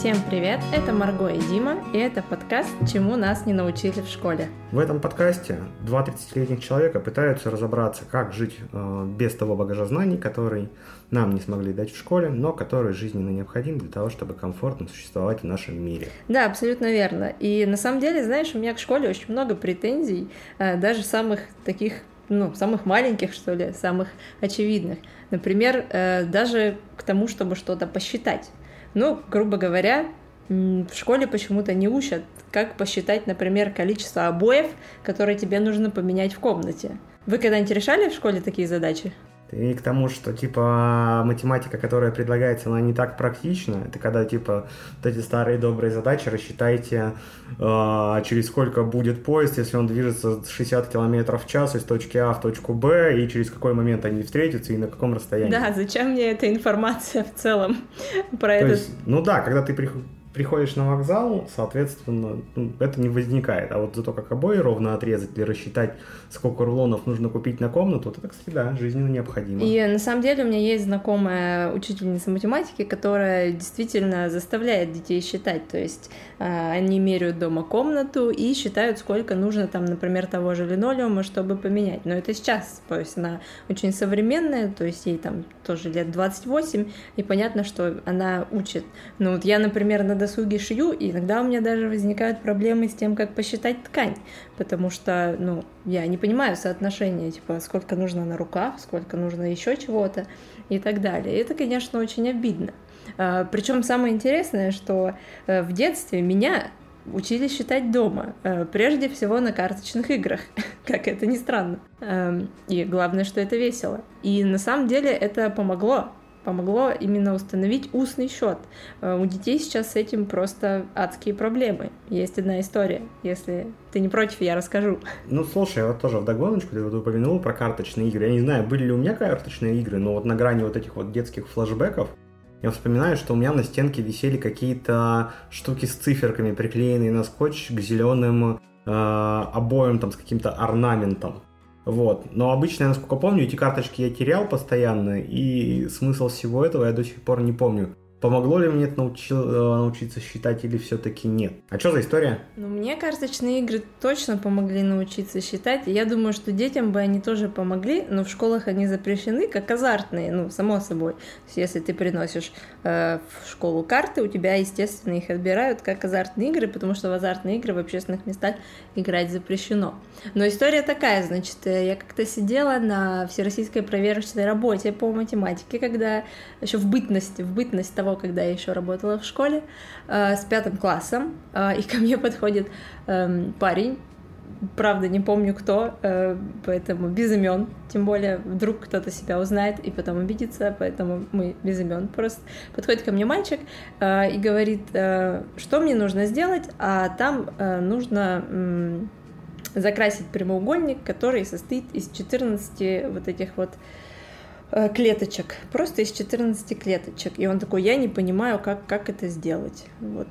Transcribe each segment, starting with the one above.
Всем привет, это Марго и Дима, и это подкаст «Чему нас не научили в школе». В этом подкасте два 30-летних человека пытаются разобраться, как жить э, без того багажа знаний, который нам не смогли дать в школе, но который жизненно необходим для того, чтобы комфортно существовать в нашем мире. Да, абсолютно верно. И на самом деле, знаешь, у меня к школе очень много претензий, э, даже самых таких ну, самых маленьких, что ли, самых очевидных. Например, э, даже к тому, чтобы что-то посчитать. Ну, грубо говоря, в школе почему-то не учат, как посчитать, например, количество обоев, которые тебе нужно поменять в комнате. Вы когда-нибудь решали в школе такие задачи? И к тому, что, типа, математика, которая предлагается, она не так практична. Это когда, типа, вот эти старые добрые задачи, рассчитайте, э, через сколько будет поезд, если он движется 60 км в час из точки А в точку Б, и через какой момент они встретятся, и на каком расстоянии. Да, зачем мне эта информация в целом про То это? Есть, ну да, когда ты приходишь приходишь на вокзал, соответственно, ну, это не возникает. А вот за то, как обои ровно отрезать или рассчитать, сколько рулонов нужно купить на комнату, это, кстати, да, жизненно необходимо. И на самом деле у меня есть знакомая учительница математики, которая действительно заставляет детей считать. То есть э, они меряют дома комнату и считают, сколько нужно там, например, того же линолеума, чтобы поменять. Но это сейчас, то есть она очень современная, то есть ей там тоже лет 28, и понятно, что она учит. Ну вот я, например, на досуге шью, и иногда у меня даже возникают проблемы с тем, как посчитать ткань, потому что, ну, я не понимаю соотношения, типа, сколько нужно на рукав, сколько нужно еще чего-то и так далее. И это, конечно, очень обидно. А, Причем самое интересное, что э, в детстве меня учили считать дома, э, прежде всего на карточных играх, как это ни странно. Эм, И главное, что это весело. И на самом деле это помогло, помогло именно установить устный счет. Э, У детей сейчас с этим просто адские проблемы. Есть одна история. Если ты не против, я расскажу. Ну, слушай, вот тоже вдогоночку ты вот упомянул про карточные игры. Я не знаю, были ли у меня карточные игры, но вот на грани вот этих вот детских флэшбэков я вспоминаю, что у меня на стенке висели какие-то штуки с циферками, приклеенные на скотч к зеленым э, обоям там с каким-то орнаментом. Вот. Но обычно, насколько помню, эти карточки я терял постоянно, и смысл всего этого я до сих пор не помню. Помогло ли мне это научи- э, научиться считать или все-таки нет? А что за история? Ну, мне карточные игры точно помогли научиться считать. Я думаю, что детям бы они тоже помогли, но в школах они запрещены как азартные, ну, само собой. Если ты приносишь э, в школу карты, у тебя, естественно, их отбирают как азартные игры, потому что в азартные игры в общественных местах играть запрещено. Но история такая, значит, э, я как-то сидела на всероссийской проверочной работе по математике, когда еще в бытности, в бытность того, когда я еще работала в школе, э, с пятым классом, э, и ко мне подходит эм, парень, правда не помню кто, э, поэтому без имен, тем более вдруг кто-то себя узнает и потом обидится, поэтому мы без имен просто. Подходит ко мне мальчик и говорит, что мне нужно сделать, а там нужно закрасить прямоугольник, который состоит из 14 вот этих вот клеточек, просто из 14 клеточек. И он такой, я не понимаю, как, как это сделать. Вот.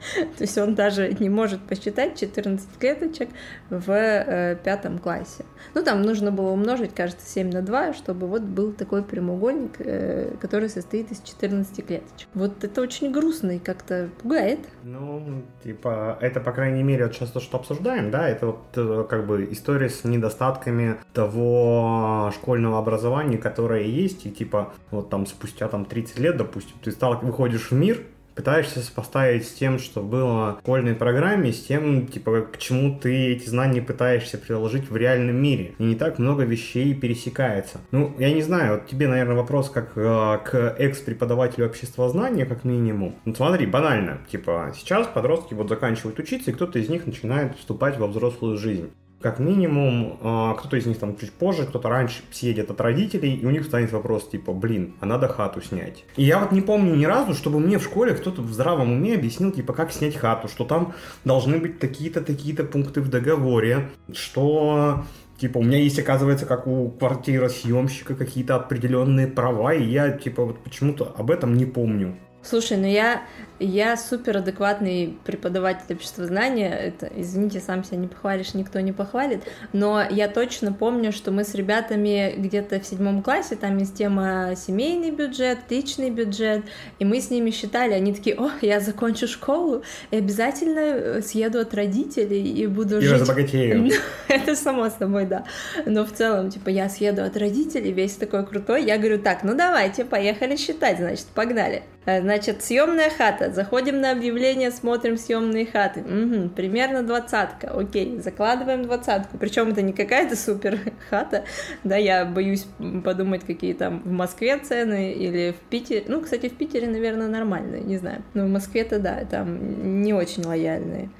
То есть он даже не может посчитать 14 клеточек в э, пятом классе. Ну, там нужно было умножить, кажется, 7 на 2, чтобы вот был такой прямоугольник, э, который состоит из 14 клеточек. Вот это очень грустно и как-то пугает. Ну, типа, это, по крайней мере, вот сейчас то, что обсуждаем, да, это вот э, как бы история с недостатками того школьного образования, которое есть, и типа, вот там спустя там 30 лет, допустим, ты стал, выходишь в мир, пытаешься сопоставить с тем, что было в школьной программе, с тем, типа, к чему ты эти знания пытаешься приложить в реальном мире. И не так много вещей пересекается. Ну, я не знаю, вот тебе, наверное, вопрос как э, к экс-преподавателю обществознания, как минимум. Ну, смотри, банально. Типа, сейчас подростки вот заканчивают учиться, и кто-то из них начинает вступать во взрослую жизнь как минимум, э, кто-то из них там чуть позже, кто-то раньше съедет от родителей, и у них станет вопрос типа, блин, а надо хату снять. И я вот не помню ни разу, чтобы мне в школе кто-то в здравом уме объяснил, типа, как снять хату, что там должны быть такие-то, такие-то пункты в договоре, что Типа, у меня есть, оказывается, как у квартиросъемщика какие-то определенные права, и я, типа, вот почему-то об этом не помню. Слушай, ну я, я супер адекватный преподаватель обществознания. Это, извините, сам себя не похвалишь, никто не похвалит. Но я точно помню, что мы с ребятами где-то в седьмом классе, там есть тема семейный бюджет, личный бюджет, и мы с ними считали, они такие, о, я закончу школу и обязательно э, съеду от родителей и буду и жить... разбогатею. Это само собой, да. Но в целом, типа, я съеду от родителей, весь такой крутой. Я говорю, так, ну давайте, поехали считать, значит, погнали. Значит, съемная хата. Заходим на объявление, смотрим съемные хаты. Угу, примерно двадцатка. Окей, закладываем двадцатку. Причем это не какая-то супер хата. Да, я боюсь подумать, какие там в Москве цены или в Питере. Ну, кстати, в Питере, наверное, нормальные, не знаю. Но в Москве-то да, там не очень лояльные.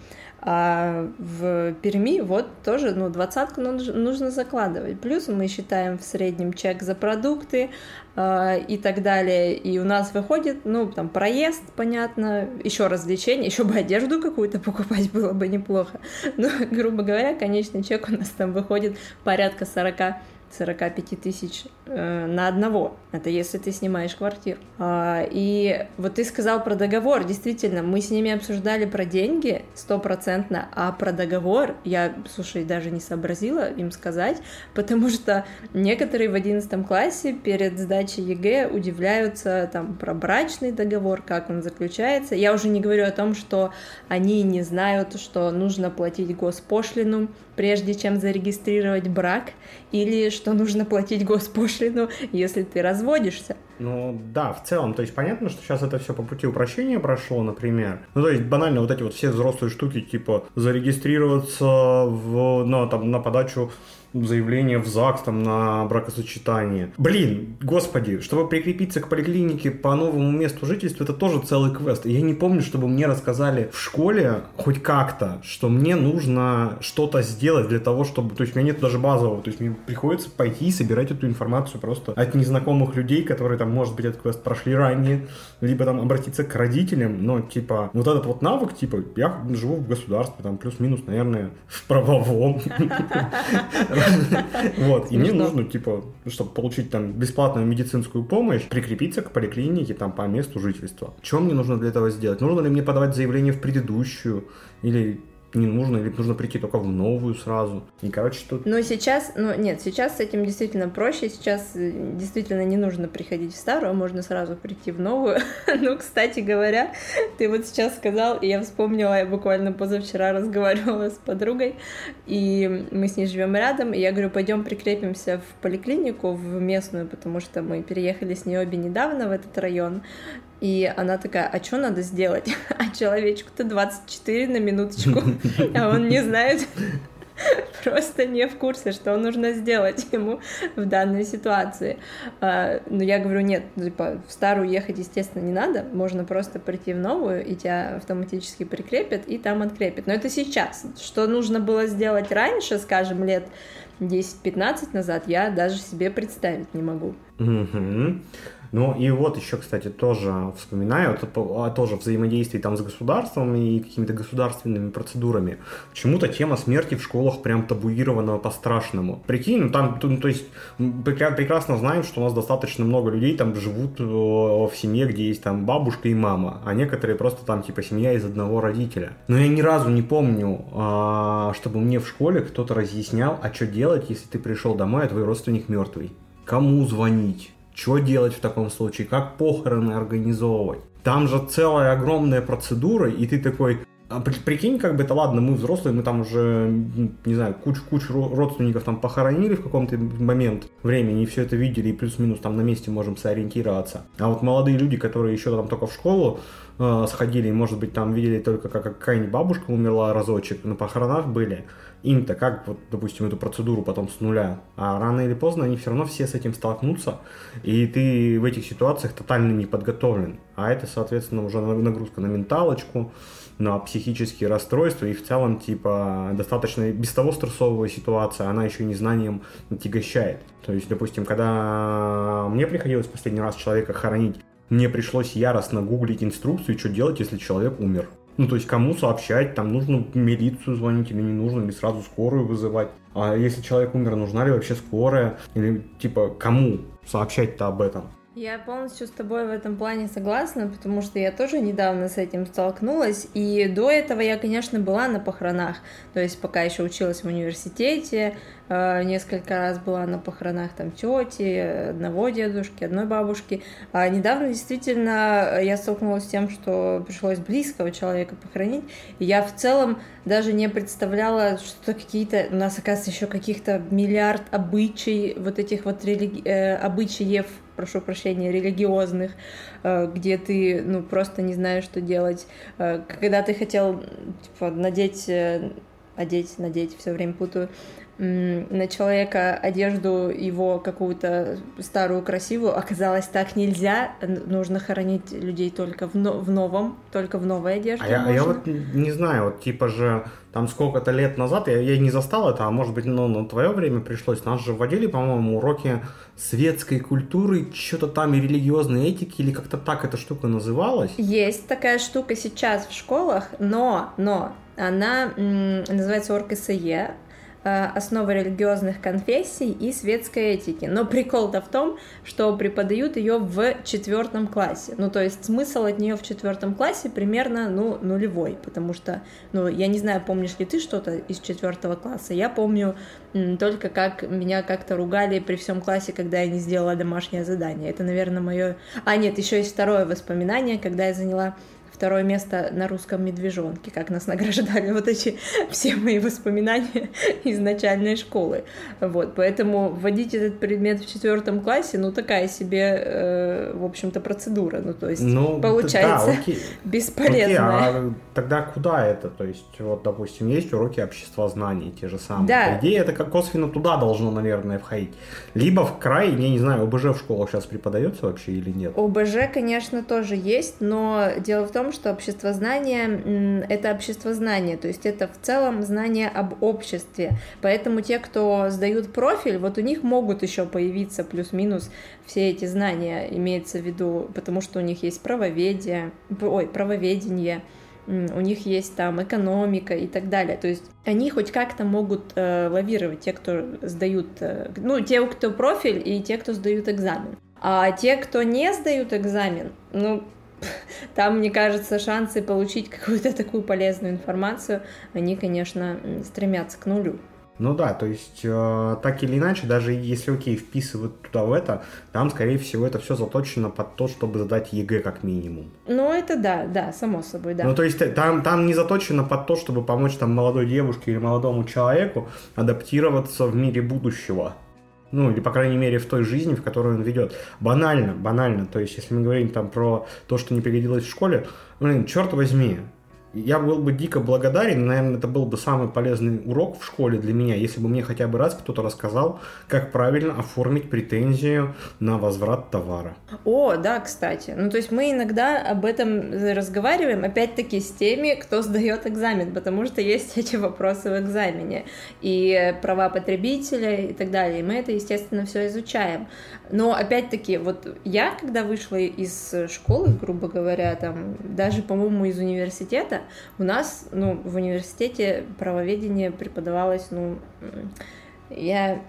А в Перми вот тоже, ну, двадцатку нужно закладывать. Плюс мы считаем в среднем чек за продукты э, и так далее. И у нас выходит, ну, там, проезд, понятно, еще развлечения, еще бы одежду какую-то покупать было бы неплохо. Но, грубо говоря, конечный чек у нас там выходит порядка 40 45 тысяч на одного. Это если ты снимаешь квартиру. А, и вот ты сказал про договор. Действительно, мы с ними обсуждали про деньги стопроцентно, а про договор я, слушай, даже не сообразила им сказать, потому что некоторые в 11 классе перед сдачей ЕГЭ удивляются там про брачный договор, как он заключается. Я уже не говорю о том, что они не знают, что нужно платить госпошлину, прежде чем зарегистрировать брак, или что нужно платить госпошлину, если ты разводишься. Ну да, в целом, то есть понятно, что сейчас это все по пути упрощения прошло, например. Ну то есть банально вот эти вот все взрослые штуки, типа зарегистрироваться в, на, там, на подачу заявление в ЗАГС там, на бракосочетание. Блин, господи, чтобы прикрепиться к поликлинике по новому месту жительства, это тоже целый квест. Я не помню, чтобы мне рассказали в школе хоть как-то, что мне нужно что-то сделать для того, чтобы... То есть у меня нет даже базового, то есть мне приходится пойти и собирать эту информацию просто от незнакомых людей, которые там, может быть, этот квест прошли ранее, либо там обратиться к родителям, но типа вот этот вот навык, типа я живу в государстве, там плюс-минус, наверное, в правовом. Вот, и мне нужно, типа, чтобы получить там бесплатную медицинскую помощь, прикрепиться к поликлинике там по месту жительства. Что мне нужно для этого сделать? Нужно ли мне подавать заявление в предыдущую? Или не нужно, или нужно прийти только в новую сразу. И, короче, тут... Ну, сейчас, ну, нет, сейчас с этим действительно проще, сейчас э, действительно не нужно приходить в старую, можно сразу прийти в новую. ну, кстати говоря, ты вот сейчас сказал, и я вспомнила, я буквально позавчера разговаривала с подругой, и мы с ней живем рядом, и я говорю, пойдем прикрепимся в поликлинику, в местную, потому что мы переехали с ней обе недавно в этот район, и она такая, а что надо сделать? А человечку-то 24 на минуточку, а он не знает, просто не в курсе, что нужно сделать ему в данной ситуации. А, но я говорю, нет, типа, в старую ехать, естественно, не надо, можно просто прийти в новую, и тебя автоматически прикрепят, и там открепят. Но это сейчас. Что нужно было сделать раньше, скажем, лет 10-15 назад, я даже себе представить не могу. Ну и вот еще, кстати, тоже вспоминаю, это а, тоже взаимодействие там с государством и какими-то государственными процедурами. Почему-то тема смерти в школах прям табуирована по-страшному. Прикинь, ну там, ну, то есть, прекрасно знаем, что у нас достаточно много людей там живут э, в семье, где есть там бабушка и мама, а некоторые просто там типа семья из одного родителя. Но я ни разу не помню, а, чтобы мне в школе кто-то разъяснял, а что делать, если ты пришел домой, а твой родственник мертвый. Кому звонить? Что делать в таком случае? Как похороны организовывать? Там же целая огромная процедура, и ты такой, а прикинь, как бы это ладно, мы взрослые, мы там уже, не знаю, кучу-кучу родственников там похоронили в каком-то момент времени и все это видели, и плюс-минус там на месте можем сориентироваться. А вот молодые люди, которые еще там только в школу э, сходили, и, может быть, там видели только, как какая-нибудь бабушка умерла разочек, на похоронах были, им-то как, вот, допустим, эту процедуру потом с нуля. А рано или поздно они все равно все с этим столкнутся, и ты в этих ситуациях тотально не подготовлен. А это, соответственно, уже нагрузка на менталочку, на психические расстройства, и в целом, типа, достаточно без того стрессовая ситуация, она еще и незнанием отягощает. То есть, допустим, когда мне приходилось последний раз человека хоронить, мне пришлось яростно гуглить инструкцию, что делать, если человек умер. Ну, то есть, кому сообщать, там, нужно милицию звонить или не нужно, или сразу скорую вызывать. А если человек умер, нужна ли вообще скорая? Или, типа, кому сообщать-то об этом? Я полностью с тобой в этом плане согласна, потому что я тоже недавно с этим столкнулась, и до этого я, конечно, была на похоронах, то есть пока еще училась в университете, э, несколько раз была на похоронах там тети, одного дедушки, одной бабушки, а недавно действительно я столкнулась с тем, что пришлось близкого человека похоронить, и я в целом даже не представляла, что какие-то, у нас, оказывается, еще каких-то миллиард обычай, вот этих вот религи... э, обычаев прошу прощения, религиозных, э, где ты, ну, просто не знаешь, что делать. Э, когда ты хотел, типа, надеть, э, одеть, надеть, все время путаю, на человека одежду его какую-то старую красивую оказалось так нельзя. Нужно хоронить людей только в, но, в новом только в новой одежде а я, а я вот не знаю вот типа же там сколько-то лет назад я, я не застал это а может быть ну, на твое время пришлось. Нас же вводили по-моему уроки светской культуры что-то там и религиозной этики или как-то так эта штука называлась? Есть такая штука сейчас в школах но но она называется ОРКСЕ основы религиозных конфессий и светской этики. Но прикол-то в том, что преподают ее в четвертом классе. Ну, то есть смысл от нее в четвертом классе примерно, ну, нулевой, потому что, ну, я не знаю, помнишь ли ты что-то из четвертого класса. Я помню только как меня как-то ругали при всем классе, когда я не сделала домашнее задание. Это, наверное, мое... А, нет, еще есть второе воспоминание, когда я заняла второе место на русском медвежонке, как нас награждали вот эти все мои воспоминания из начальной школы. Вот, поэтому вводить этот предмет в четвертом классе, ну, такая себе, э, в общем-то, процедура. Ну, то есть, ну, получается, да, окей. бесполезная. Окей, а тогда куда это? То есть, вот, допустим, есть уроки общества знаний, те же самые. Да. По идее, это как косвенно туда должно, наверное, входить. Либо в край, я не знаю, ОБЖ в школах сейчас преподается вообще или нет? ОБЖ, конечно, тоже есть, но дело в том, что общество знания — это общество знания, то есть это в целом знание об обществе. Поэтому те, кто сдают профиль, вот у них могут еще появиться плюс-минус все эти знания, имеется в виду, потому что у них есть правоведение, ой, правоведение, у них есть там экономика и так далее. То есть они хоть как-то могут э, лавировать, те, кто сдают, э, ну, те, кто профиль и те, кто сдают экзамен. А те, кто не сдают экзамен, ну, там, мне кажется, шансы получить какую-то такую полезную информацию, они, конечно, стремятся к нулю. Ну да, то есть э, так или иначе, даже если окей, вписывают туда в это, там, скорее всего, это все заточено под то, чтобы сдать ЕГЭ как минимум. Ну это да, да, само собой, да. Ну то есть там, там не заточено под то, чтобы помочь там молодой девушке или молодому человеку адаптироваться в мире будущего. Ну, или, по крайней мере, в той жизни, в которой он ведет. Банально, банально. То есть, если мы говорим там про то, что не пригодилось в школе, блин, черт возьми, я был бы дико благодарен, наверное, это был бы самый полезный урок в школе для меня, если бы мне хотя бы раз кто-то рассказал, как правильно оформить претензию на возврат товара. О, да, кстати. Ну, то есть мы иногда об этом разговариваем, опять-таки, с теми, кто сдает экзамен, потому что есть эти вопросы в экзамене, и права потребителя и так далее, и мы это, естественно, все изучаем. Но, опять-таки, вот я, когда вышла из школы, грубо говоря, там, даже, по-моему, из университета, у нас, ну, в университете правоведение преподавалось, ну, я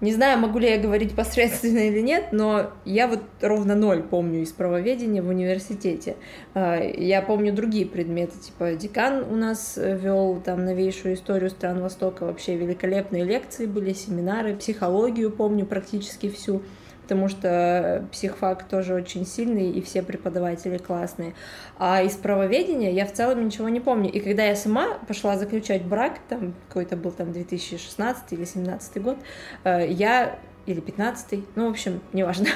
не знаю, могу ли я говорить посредственно или нет, но я вот ровно ноль помню из правоведения в университете. А, я помню другие предметы, типа декан у нас вел там новейшую историю стран Востока, вообще великолепные лекции были, семинары, психологию помню практически всю потому что психфак тоже очень сильный, и все преподаватели классные. А из правоведения я в целом ничего не помню. И когда я сама пошла заключать брак, там какой-то был там 2016 или 2017 год, э, я или 15 ну, в общем, неважно.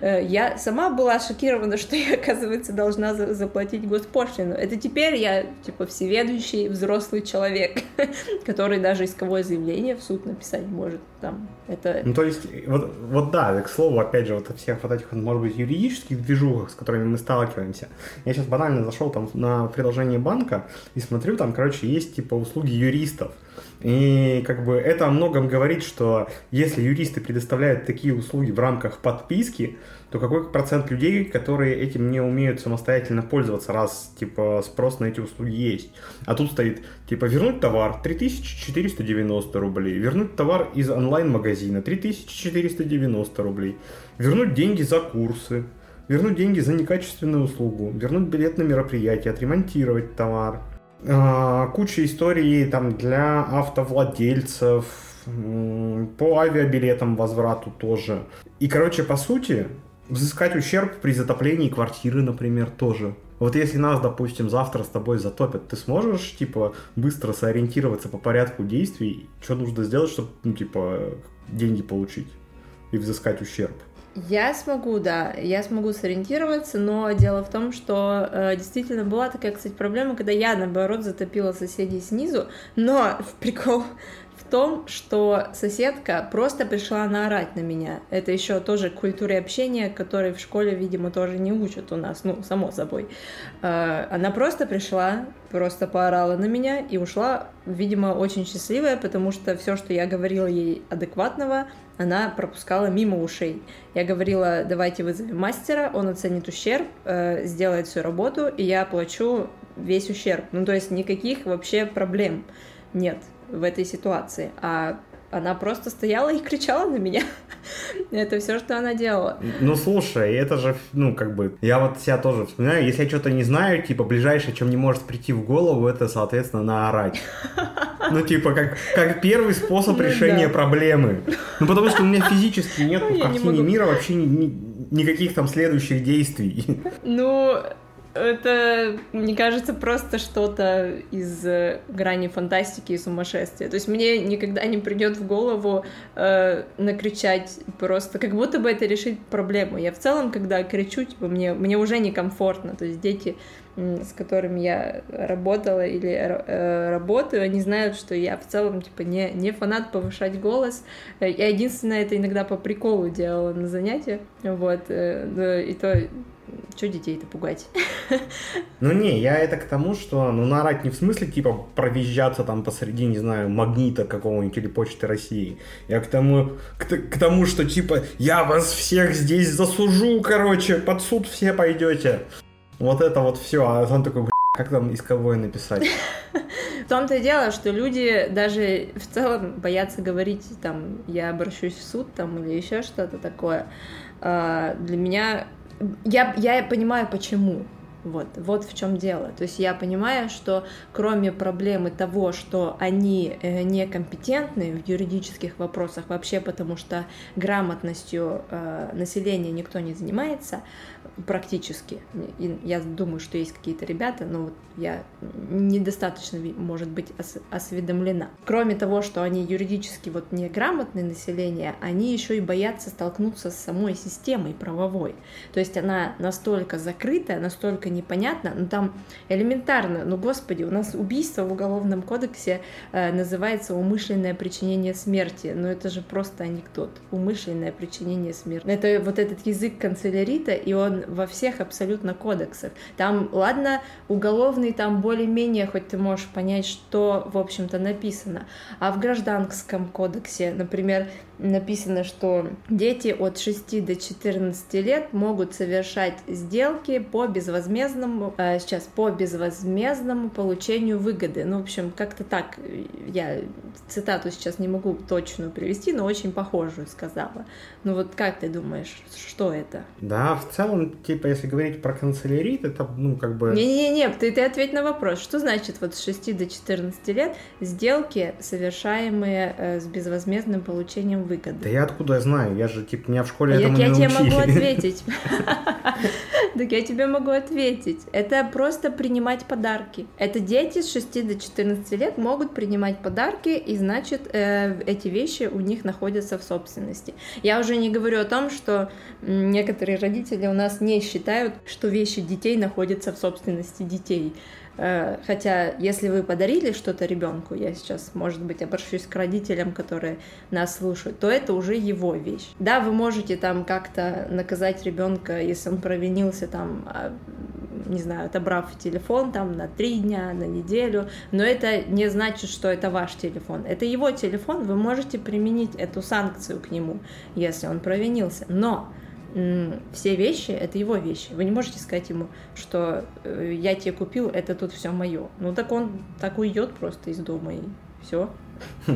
Э, я сама была шокирована, что я, оказывается, должна заплатить госпошлину. Это теперь я, типа, всеведущий взрослый человек, который даже исковое заявление в суд написать может. Там, это... Ну, то есть, вот, вот да, к слову, опять же, вот о всех вот этих, может быть, юридических движухах, с которыми мы сталкиваемся. Я сейчас банально зашел там на приложение банка и смотрю, там, короче, есть, типа, услуги юристов. И как бы это о многом говорит, что если юристы предоставляют такие услуги в рамках подписки, то какой процент людей, которые этим не умеют самостоятельно пользоваться, раз, типа, спрос на эти услуги есть. А тут стоит, типа, вернуть товар 3490 рублей, вернуть товар из онлайн-магазина 3490 рублей, вернуть деньги за курсы, вернуть деньги за некачественную услугу, вернуть билет на мероприятие, отремонтировать товар. А, куча историй там для автовладельцев, по авиабилетам возврату тоже. И, короче, по сути, взыскать ущерб при затоплении квартиры, например, тоже. Вот если нас, допустим, завтра с тобой затопят, ты сможешь, типа, быстро сориентироваться по порядку действий, что нужно сделать, чтобы, ну, типа, деньги получить и взыскать ущерб? Я смогу, да, я смогу сориентироваться, но дело в том, что э, действительно была такая, кстати, проблема, когда я, наоборот, затопила соседей снизу, но прикол в том, что соседка просто пришла наорать на меня. Это еще тоже культуре общения, которой в школе, видимо, тоже не учат у нас, ну, само собой. Э, она просто пришла, просто поорала на меня и ушла, видимо, очень счастливая, потому что все, что я говорила ей адекватного, она пропускала мимо ушей. Я говорила, давайте вызовем мастера, он оценит ущерб, э, сделает всю работу, и я оплачу весь ущерб. Ну, то есть никаких вообще проблем нет в этой ситуации. А она просто стояла и кричала на меня. это все, что она делала. Ну, слушай, это же, ну, как бы, я вот себя тоже вспоминаю, если я что-то не знаю, типа, ближайшее, чем не может прийти в голову, это, соответственно, наорать. Ну, типа, как, как первый способ ну решения проблемы. Ну, потому что у меня физически нет в картине мира вообще никаких там следующих действий. Ну, это, мне кажется, просто что-то из э, грани фантастики и сумасшествия. То есть мне никогда не придет в голову э, накричать просто, как будто бы это решить проблему. Я в целом, когда кричу, типа, мне, мне уже некомфортно. То есть дети, с которыми я работала или э, работаю, они знают, что я в целом, типа, не, не фанат повышать голос. Я единственное это иногда по приколу делала на занятиях. Вот. Э, и то что детей-то пугать? Ну не, я это к тому, что, ну, наорать не в смысле, типа, провизжаться там посреди, не знаю, магнита какого-нибудь или Почты России. Я к тому, к, к тому, что, типа, я вас всех здесь засужу, короче, под суд все пойдете. Вот это вот все. А он такой, как там исковое написать? В том-то и дело, что люди даже в целом боятся говорить, там, я обращусь в суд, там, или еще что-то такое. А, для меня я, я понимаю, почему. Вот, вот в чем дело. То есть я понимаю, что кроме проблемы того, что они э, некомпетентны в юридических вопросах вообще, потому что грамотностью э, населения никто не занимается, практически. Я думаю, что есть какие-то ребята, но вот я недостаточно, может быть, ос- осведомлена. Кроме того, что они юридически вот неграмотные население, они еще и боятся столкнуться с самой системой правовой. То есть она настолько закрытая, настолько непонятна, ну там элементарно, ну господи, у нас убийство в Уголовном кодексе э, называется умышленное причинение смерти, но это же просто анекдот. Умышленное причинение смерти. Это вот этот язык канцелярита, и он во всех абсолютно кодексах. Там, ладно, уголовный, там более-менее, хоть ты можешь понять, что, в общем-то, написано. А в гражданском кодексе, например, написано, что дети от 6 до 14 лет могут совершать сделки по безвозмездному, э, сейчас, по безвозмездному получению выгоды. Ну, в общем, как-то так, я цитату сейчас не могу точную привести, но очень похожую сказала. Ну вот как ты думаешь, что это? Да, в целом, типа, если говорить про канцелярит, это, ну, как бы... Не-не-не, ты, ты ответь на вопрос. Что значит вот с 6 до 14 лет сделки, совершаемые э, с безвозмездным получением выгоды. Да я откуда знаю? Я же, типа, меня в школе а этому я, не я тебе могу ответить. Так я тебе могу ответить. Это просто принимать подарки. Это дети с 6 до 14 лет могут принимать подарки, и значит, э, эти вещи у них находятся в собственности. Я уже не говорю о том, что некоторые родители у нас не считают, что вещи детей находятся в собственности детей. Э, хотя, если вы подарили что-то ребенку, я сейчас, может быть, обращусь к родителям, которые нас слушают, то это уже его вещь. Да, вы можете там как-то наказать ребенка, если он провинился там, а, не знаю, отобрав телефон там на три дня, на неделю, но это не значит, что это ваш телефон. Это его телефон, вы можете применить эту санкцию к нему, если он провинился. Но все вещи это его вещи. Вы не можете сказать ему, что э, я тебе купил, это тут все мое. Ну так он так уйдет просто из дома и все.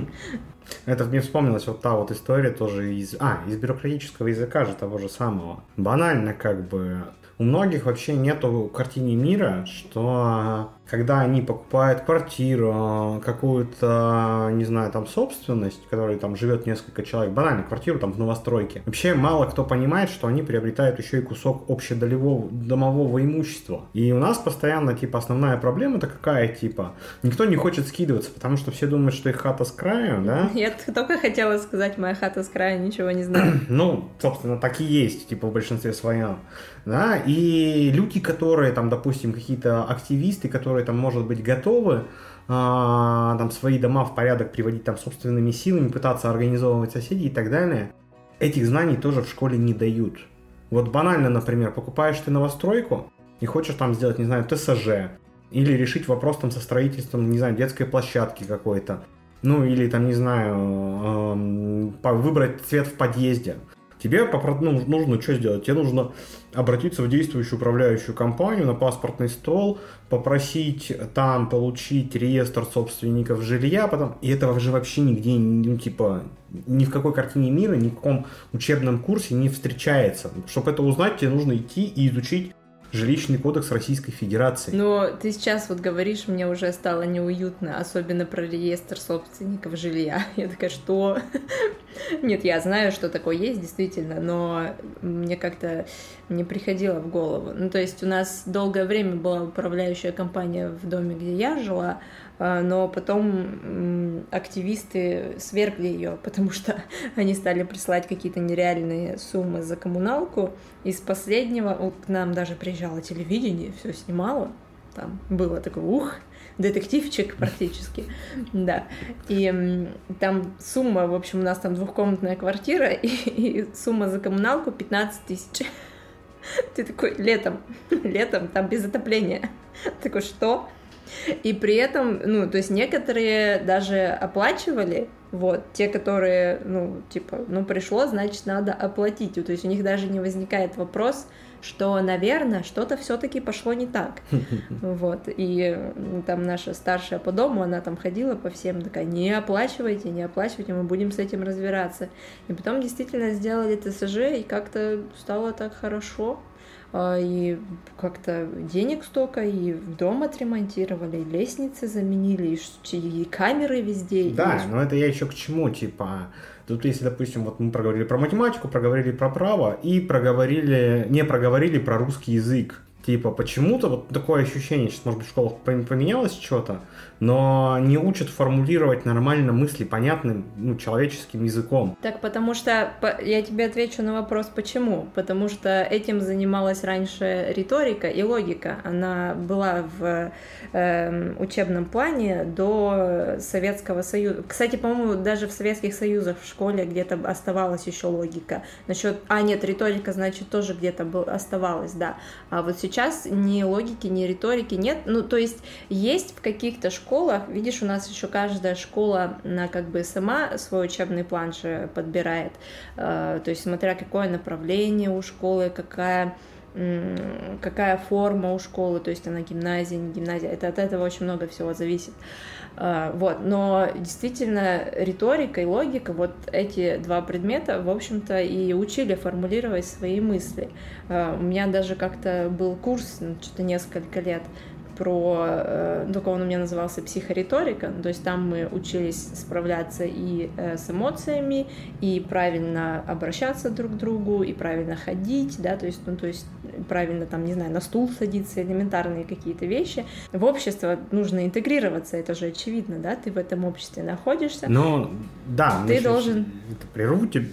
Это мне вспомнилась вот та вот история тоже из... А, из бюрократического языка же того же самого. Банально как бы у многих вообще нету картины мира, что когда они покупают квартиру, какую-то, не знаю, там собственность, в которой там живет несколько человек, банально квартиру там в новостройке, вообще мало кто понимает, что они приобретают еще и кусок общедомового домового имущества. И у нас постоянно, типа, основная проблема-то какая, типа, никто не хочет скидываться, потому что все думают, что их хата с краю, да? Я только хотела сказать, моя хата с краю, ничего не знаю. ну, собственно, так и есть, типа, в большинстве своем да, и люди, которые там, допустим, какие-то активисты, которые там, может быть, готовы а, там свои дома в порядок приводить там собственными силами, пытаться организовывать соседей и так далее, этих знаний тоже в школе не дают. Вот банально, например, покупаешь ты новостройку и хочешь там сделать, не знаю, ТСЖ, или решить вопрос там со строительством, не знаю, детской площадки какой-то, ну или там, не знаю, выбрать цвет в подъезде. Тебе ну, нужно что сделать? Тебе нужно обратиться в действующую управляющую компанию на паспортный стол, попросить там получить реестр собственников жилья, потом, и этого же вообще нигде, ну, типа, ни в какой картине мира, ни в каком учебном курсе не встречается. Чтобы это узнать, тебе нужно идти и изучить Жилищный кодекс Российской Федерации. Но ты сейчас вот говоришь, мне уже стало неуютно, особенно про реестр собственников жилья. Я такая, что? Нет, я знаю, что такое есть, действительно, но мне как-то не приходило в голову. Ну, то есть у нас долгое время была управляющая компания в доме, где я жила, а, но потом активисты свергли ее, потому что они стали присылать какие-то нереальные суммы за коммуналку. Из последнего к нам даже приезжало телевидение, все снимало. Там было такое, ух, детективчик практически, да. И там сумма, в общем, у нас там двухкомнатная квартира, и, и сумма за коммуналку 15 тысяч. Ты такой, летом, летом, там без отопления. Такой, что? И при этом, ну, то есть некоторые даже оплачивали, вот, те, которые, ну, типа, ну, пришло, значит, надо оплатить. То есть у них даже не возникает вопрос, что, наверное, что-то все-таки пошло не так. Вот. И там наша старшая по дому, она там ходила по всем, такая, не оплачивайте, не оплачивайте, мы будем с этим разбираться. И потом действительно сделали ТСЖ, и как-то стало так хорошо. А, и как-то денег столько, и дом отремонтировали, и лестницы заменили, и, и камеры везде. Да, и... но это я еще к чему, типа, тут если, допустим, вот мы проговорили про математику, проговорили про право, и проговорили, не проговорили про русский язык. Типа, почему-то вот такое ощущение, что, может быть, в школах поменялось что-то, но не учат формулировать нормально мысли понятным, ну, человеческим языком. Так, потому что, я тебе отвечу на вопрос, почему. Потому что этим занималась раньше риторика и логика. Она была в э, учебном плане до Советского Союза. Кстати, по-моему, даже в Советских Союзах в школе где-то оставалась еще логика. Насчет, а нет, риторика, значит, тоже где-то был, оставалась, да. А вот сейчас ни логики, ни риторики нет. Ну, то есть есть в каких-то школах, видишь, у нас еще каждая школа на как бы сама свой учебный план же подбирает. Э, то есть смотря какое направление у школы, какая какая форма у школы, то есть она гимназия, не гимназия, это от этого очень много всего зависит. А, вот, но действительно риторика и логика, вот эти два предмета, в общем-то, и учили формулировать свои мысли. А, у меня даже как-то был курс, ну, что-то несколько лет, про, э, только он у меня назывался психориторика, то есть там мы учились справляться и э, с эмоциями, и правильно обращаться друг к другу, и правильно ходить, да, то есть, ну, то есть правильно там, не знаю, на стул садиться, элементарные какие-то вещи. В общество нужно интегрироваться, это же очевидно, да, ты в этом обществе находишься. Ну, да, ты должен... Прерву тебя,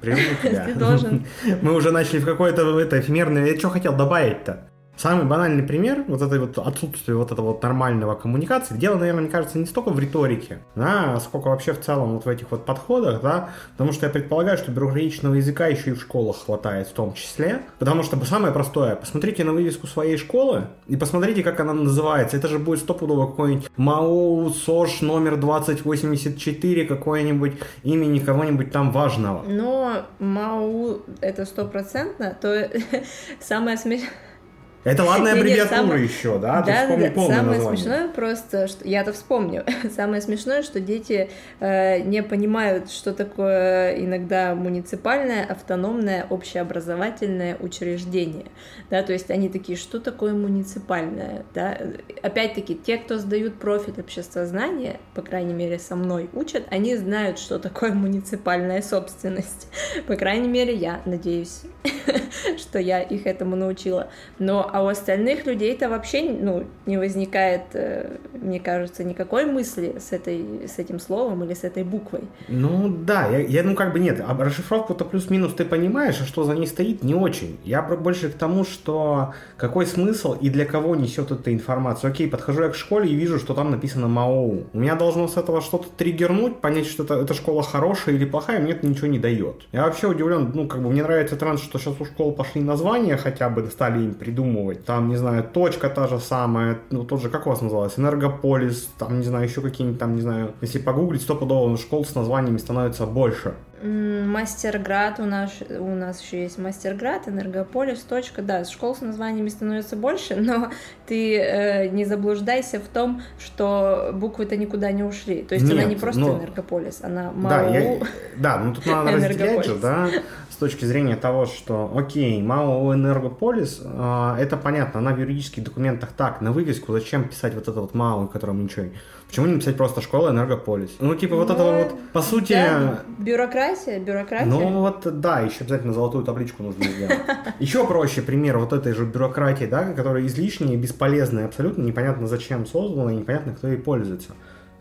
прерву тебя. Ты должен... Мы уже начали в какое-то это эфемерное... Я что хотел добавить-то? Самый банальный пример вот этой вот отсутствия вот этого вот нормального коммуникации. Дело, наверное, мне кажется, не столько в риторике, да, сколько вообще в целом вот в этих вот подходах, да, потому что я предполагаю, что бюрократичного языка еще и в школах хватает в том числе, потому что самое простое, посмотрите на вывеску своей школы и посмотрите, как она называется. Это же будет стопудово какой-нибудь МАО СОЖ номер 2084, какое-нибудь имени кого-нибудь там важного. Но МАУ это стопроцентно, то самое смешное это ладная аббревиатура еще, да? Да, да, да. Самое название. смешное просто, что я-то вспомню. Самое смешное, что дети э, не понимают, что такое иногда муниципальное, автономное, общеобразовательное учреждение. Да, то есть они такие, что такое муниципальное? Да? Опять-таки, те, кто сдают профиль обществознания, по крайней мере, со мной учат, они знают, что такое муниципальная собственность. По крайней мере, я надеюсь, что я их этому научила. Но а у остальных людей это вообще ну, не возникает, э, мне кажется, никакой мысли с, этой, с этим словом или с этой буквой. Ну да, я, я ну как бы нет, а расшифровку-то плюс-минус ты понимаешь, а что за ней стоит, не очень. Я больше к тому, что какой смысл и для кого несет эта информация. Окей, подхожу я к школе и вижу, что там написано МАОУ. У меня должно с этого что-то триггернуть, понять, что это, эта школа хорошая или плохая, мне это ничего не дает. Я вообще удивлен, ну как бы мне нравится тренд, что сейчас у школ пошли названия хотя бы, стали им придумывать придумывать. Там, не знаю, точка та же самая, ну, тот же, как у вас называлось, Энергополис, там, не знаю, еще какие-нибудь там, не знаю, если погуглить, стопудово школ с названиями становится больше. Мастерград у нас, у нас еще есть Мастерград, Энергополис, точка, да, школ с названиями становится больше, но ты э, не заблуждайся в том, что буквы-то никуда не ушли. То есть Нет, она не просто ну, Энергополис, она МАУ. Да, я, да, ну тут надо разделять же, да, с точки зрения того, что, окей, МАО Энергополис, э, это понятно, она в юридических документах так, на вывеску зачем писать вот это вот МАО, которому ничего Почему не написать просто школа Энергополис? Ну, типа, вот ну, это вот, по сути... Да, бюрократия, бюрократия. Ну, вот, да, еще обязательно золотую табличку нужно сделать. Еще проще пример вот этой же бюрократии, да, которая излишняя, бесполезная, абсолютно непонятно зачем создана, и непонятно, кто ей пользуется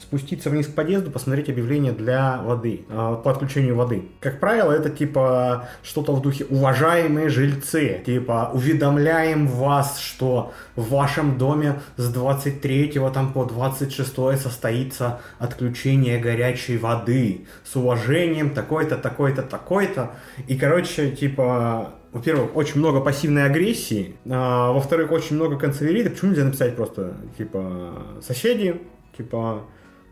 спуститься вниз к подъезду, посмотреть объявление для воды, а, по отключению воды. Как правило, это типа что-то в духе «Уважаемые жильцы», типа «Уведомляем вас, что в вашем доме с 23 там, по 26 состоится отключение горячей воды. С уважением такой-то, такой-то, такой-то». И, короче, типа во-первых, очень много пассивной агрессии, а, во-вторых, очень много канцелярита. Почему нельзя написать просто, типа, соседи, типа,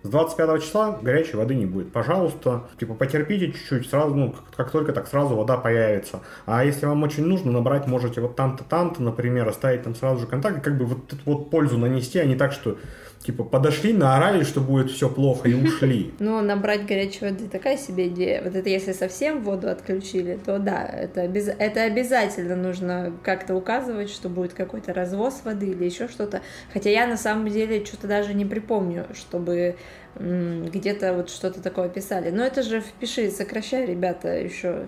с 25 числа горячей воды не будет. Пожалуйста, типа потерпите чуть-чуть, сразу, ну, как, как только так сразу вода появится. А если вам очень нужно, набрать можете вот там-то, там-то, например, оставить там сразу же контакт, как бы вот вот пользу нанести, а не так, что типа подошли, наорали, что будет все плохо и ушли. Ну, набрать горячей воды такая себе идея. Вот это если совсем воду отключили, то да, это, обез... это обязательно нужно как-то указывать, что будет какой-то развоз воды или еще что-то. Хотя я на самом деле что-то даже не припомню, чтобы где-то вот что-то такое писали. Но это же впиши, сокращай, ребята, еще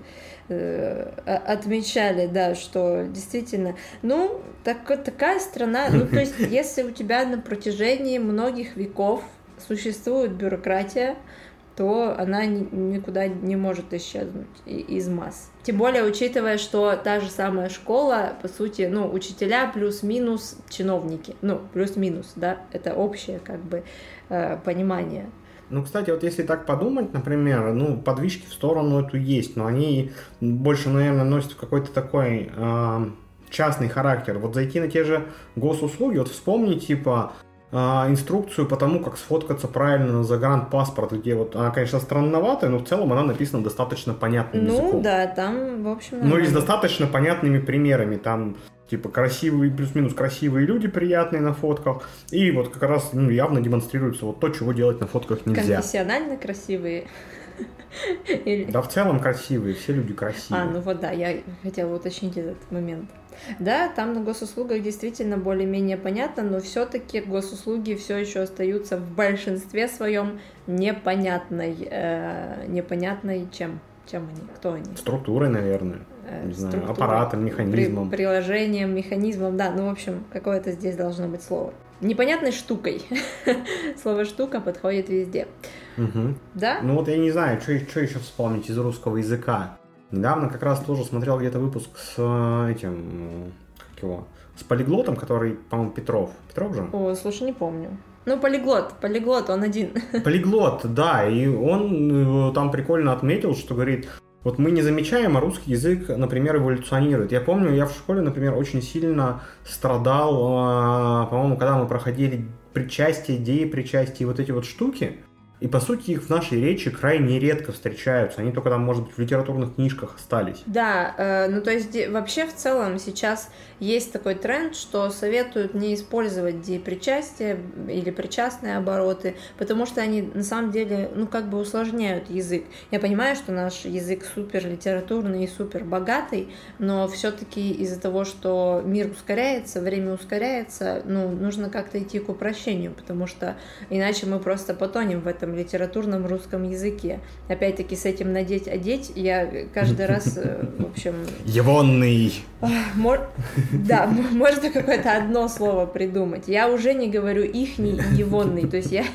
э, отмечали, да, что действительно, ну, так, такая страна, ну, то есть, если у тебя на протяжении многих веков существует бюрократия, то она никуда не может исчезнуть из масс. Тем более, учитывая, что та же самая школа, по сути, ну, учителя плюс-минус чиновники. Ну, плюс-минус, да, это общее, как бы, э. Ну, кстати, вот если так подумать, например, ну, подвижки в сторону эту есть, но они больше, наверное, носят какой-то такой э, частный характер. Вот зайти на те же госуслуги, вот вспомни, типа, инструкцию по тому, как сфоткаться правильно на загранпаспорт, где вот она, конечно, странноватая, но в целом она написана достаточно понятным ну, языком. Ну, да, там, в общем... Ну, и с достаточно понятными примерами, там типа красивые, плюс-минус красивые люди приятные на фотках, и вот как раз ну, явно демонстрируется вот то, чего делать на фотках нельзя. Конфессионально красивые. Да, в целом красивые, все люди красивые. А, ну вот да, я хотела уточнить этот момент. Да, там на госуслугах действительно более-менее понятно, но все-таки госуслуги все еще остаются в большинстве своем непонятной, э, непонятной чем? Чем они? Кто они? Структурой, наверное. Э, не знаю, аппаратом, механизмом. При, приложением, механизмом, да, ну, в общем, какое-то здесь должно быть слово. Непонятной штукой. слово штука подходит везде. Угу. Да? Ну вот я не знаю, что, что еще вспомнить из русского языка. Недавно как раз тоже смотрел где-то выпуск с э, этим, как его, с полиглотом, который, по-моему, Петров. Петров же? О, слушай, не помню. Ну, полиглот, полиглот, он один. Полиглот, да, и он э, там прикольно отметил, что говорит, вот мы не замечаем, а русский язык, например, эволюционирует. Я помню, я в школе, например, очень сильно страдал, э, по-моему, когда мы проходили причастие, идеи причастия и вот эти вот штуки. И, по сути, их в нашей речи крайне редко встречаются. Они только там, может быть, в литературных книжках остались. Да, э, ну то есть вообще в целом сейчас есть такой тренд, что советуют не использовать депричастие или причастные обороты, потому что они на самом деле, ну, как бы усложняют язык. Я понимаю, что наш язык супер литературный и супер богатый, но все-таки из-за того, что мир ускоряется, время ускоряется, ну, нужно как-то идти к упрощению, потому что иначе мы просто потонем в этом литературном русском языке. Опять-таки с этим надеть, одеть, я каждый раз, э, в общем... Егонный! Да, можно какое-то одно слово придумать. Я уже не говорю ихний и егонный, то есть я,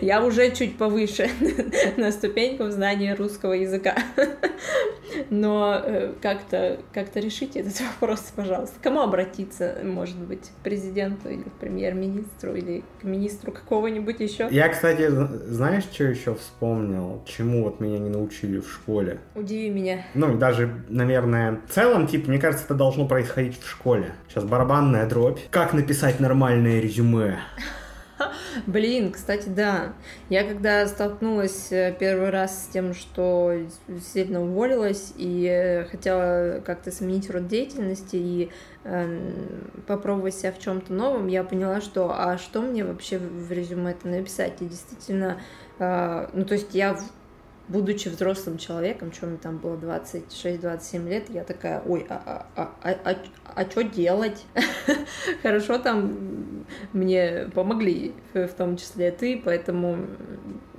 я уже чуть повыше на ступеньку в знании русского языка. Но э, как-то как решите этот вопрос, пожалуйста. К кому обратиться, может быть, к президенту или к премьер-министру или к министру какого-нибудь еще? Я, кстати, знаешь, что еще вспомнил? Чему вот меня не научили в школе? Удиви меня. Ну, даже, наверное, в целом, типа, мне кажется, это должно происходить в школе. Сейчас барабанная дробь. Как написать нормальное резюме? Блин, кстати, да. Я когда столкнулась э, первый раз с тем, что сильно уволилась и э, хотела как-то сменить род деятельности и э, попробовать себя в чем-то новом, я поняла, что а что мне вообще в резюме это написать? И действительно, ну то есть я будучи взрослым человеком, что мне там было 26-27 лет, я такая, ой, а, а, а, а, а что делать? Хорошо, там мне помогли, в том числе ты, поэтому,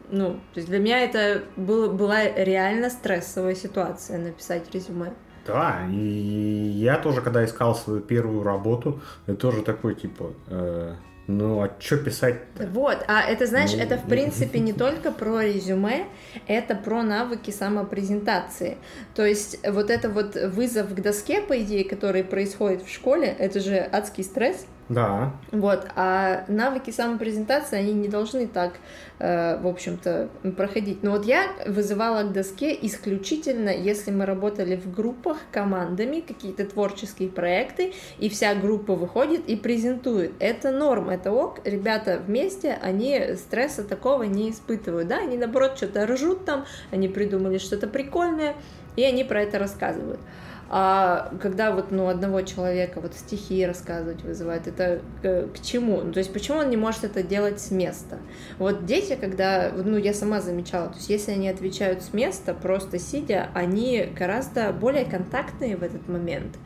ну, то есть для меня это было, была реально стрессовая ситуация написать резюме. Да, и я тоже, когда искал свою первую работу, я тоже такой, типа, э, ну, а что писать? -то? Вот, а это, знаешь, ну... это в принципе не только про резюме, это про навыки самопрезентации. То есть вот это вот вызов к доске, по идее, который происходит в школе, это же адский стресс, да. Вот, а навыки самопрезентации, они не должны так, э, в общем-то, проходить. Но вот я вызывала к доске исключительно, если мы работали в группах, командами, какие-то творческие проекты, и вся группа выходит и презентует. Это норм, это ок, ребята вместе, они стресса такого не испытывают, да, они, наоборот, что-то ржут там, они придумали что-то прикольное, и они про это рассказывают. А когда вот ну, одного человека вот стихи рассказывать вызывает, это к, к чему? Ну, то есть почему он не может это делать с места? Вот дети, когда, ну я сама замечала, то есть если они отвечают с места, просто сидя, они гораздо более контактные в этот момент,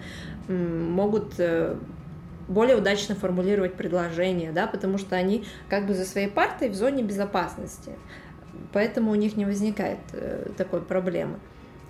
могут э, более удачно формулировать предложения, да, потому что они как бы за своей партой в зоне безопасности, поэтому у них не возникает э, такой проблемы.